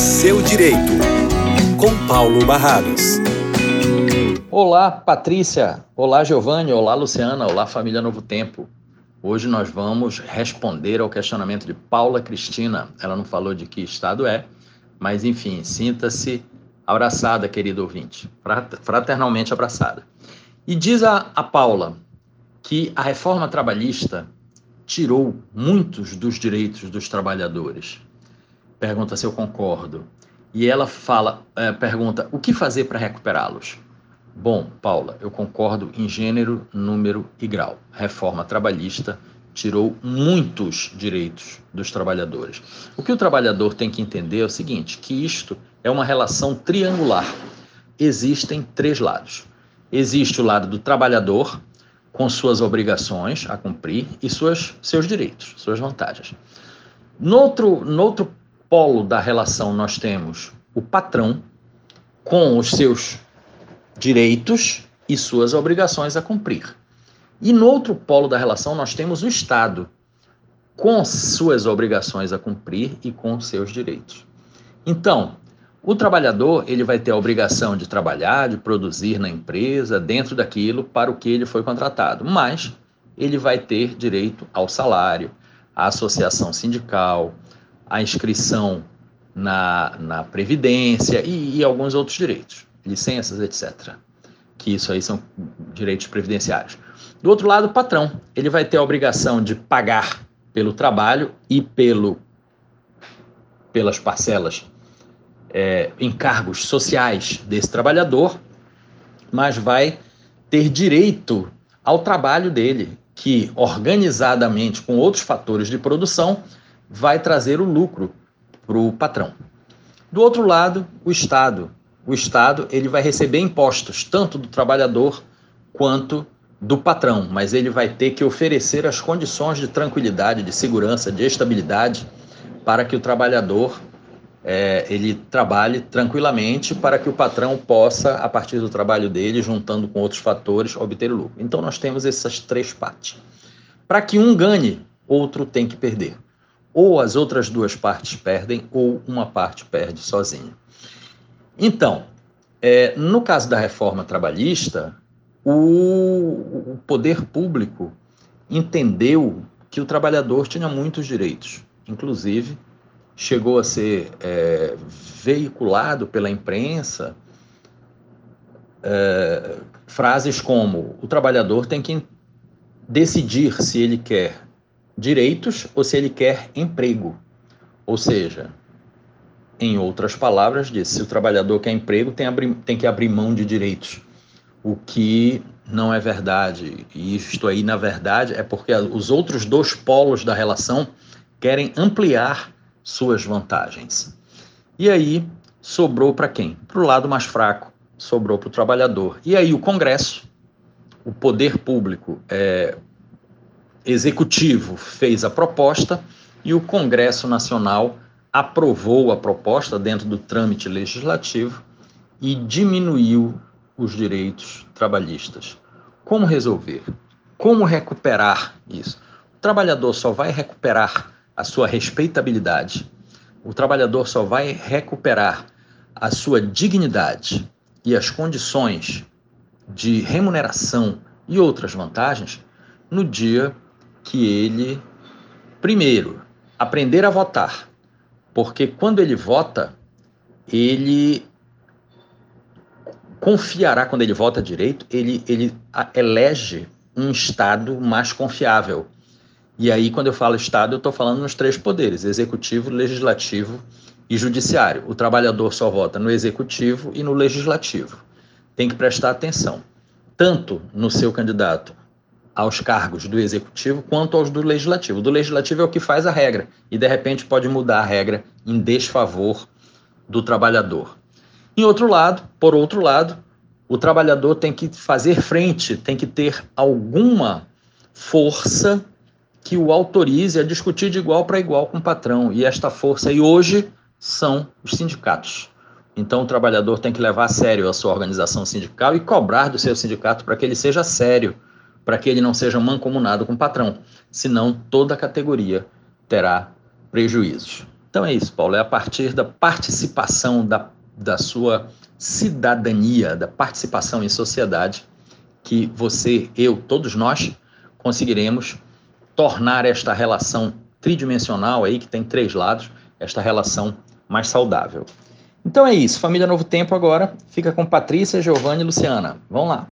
Seu Direito, com Paulo Barrados. Olá, Patrícia. Olá, Giovanni. Olá, Luciana. Olá, família Novo Tempo. Hoje nós vamos responder ao questionamento de Paula Cristina. Ela não falou de que estado é, mas enfim, sinta-se abraçada, querido ouvinte, fraternalmente abraçada. E diz a, a Paula que a reforma trabalhista tirou muitos dos direitos dos trabalhadores. Pergunta se eu concordo. E ela fala, é, pergunta, o que fazer para recuperá-los? Bom, Paula, eu concordo em gênero, número e grau. Reforma trabalhista tirou muitos direitos dos trabalhadores. O que o trabalhador tem que entender é o seguinte, que isto é uma relação triangular. Existem três lados. Existe o lado do trabalhador, com suas obrigações a cumprir e suas, seus direitos, suas vantagens. No outro, no outro polo da relação, nós temos o patrão com os seus direitos e suas obrigações a cumprir. E no outro polo da relação, nós temos o Estado, com suas obrigações a cumprir e com seus direitos. Então, o trabalhador ele vai ter a obrigação de trabalhar, de produzir na empresa, dentro daquilo para o que ele foi contratado, mas ele vai ter direito ao salário, à associação sindical, à inscrição na, na Previdência e, e alguns outros direitos licenças, etc. Que isso aí são direitos previdenciários. Do outro lado, o patrão, ele vai ter a obrigação de pagar pelo trabalho e pelo pelas parcelas é, encargos sociais desse trabalhador, mas vai ter direito ao trabalho dele, que organizadamente com outros fatores de produção vai trazer o lucro para o patrão. Do outro lado, o Estado, o Estado ele vai receber impostos, tanto do trabalhador quanto do patrão, mas ele vai ter que oferecer as condições de tranquilidade, de segurança, de estabilidade para que o trabalhador é, ele trabalhe tranquilamente para que o patrão possa, a partir do trabalho dele, juntando com outros fatores, obter o lucro. Então nós temos essas três partes. Para que um ganhe, outro tem que perder. Ou as outras duas partes perdem, ou uma parte perde sozinha. Então, é, no caso da reforma trabalhista, o, o poder público entendeu que o trabalhador tinha muitos direitos, inclusive chegou a ser é, veiculado pela imprensa é, frases como o trabalhador tem que decidir se ele quer direitos ou se ele quer emprego. Ou seja, em outras palavras, disse: se o trabalhador quer emprego, tem, tem que abrir mão de direitos. O que não é verdade. E isto aí, na verdade, é porque os outros dois polos da relação querem ampliar suas vantagens. E aí sobrou para quem? Para o lado mais fraco, sobrou para o trabalhador. E aí o Congresso, o poder público é, executivo, fez a proposta e o Congresso Nacional aprovou a proposta dentro do trâmite legislativo e diminuiu os direitos trabalhistas. Como resolver? Como recuperar isso? O trabalhador só vai recuperar a sua respeitabilidade, o trabalhador só vai recuperar a sua dignidade e as condições de remuneração e outras vantagens no dia que ele, primeiro, aprender a votar porque quando ele vota, ele confiará, quando ele vota direito, ele, ele elege um Estado mais confiável. E aí, quando eu falo Estado, eu estou falando nos três poderes: executivo, legislativo e judiciário. O trabalhador só vota no executivo e no legislativo. Tem que prestar atenção, tanto no seu candidato aos cargos do executivo quanto aos do legislativo. Do legislativo é o que faz a regra e de repente pode mudar a regra em desfavor do trabalhador. Em outro lado, por outro lado, o trabalhador tem que fazer frente, tem que ter alguma força que o autorize a discutir de igual para igual com o patrão. E esta força, e hoje, são os sindicatos. Então, o trabalhador tem que levar a sério a sua organização sindical e cobrar do seu sindicato para que ele seja sério para que ele não seja mancomunado com o patrão, senão toda a categoria terá prejuízos. Então é isso, Paulo, é a partir da participação, da, da sua cidadania, da participação em sociedade, que você, eu, todos nós conseguiremos tornar esta relação tridimensional aí, que tem três lados, esta relação mais saudável. Então é isso, Família Novo Tempo agora fica com Patrícia, Giovanni e Luciana. Vamos lá.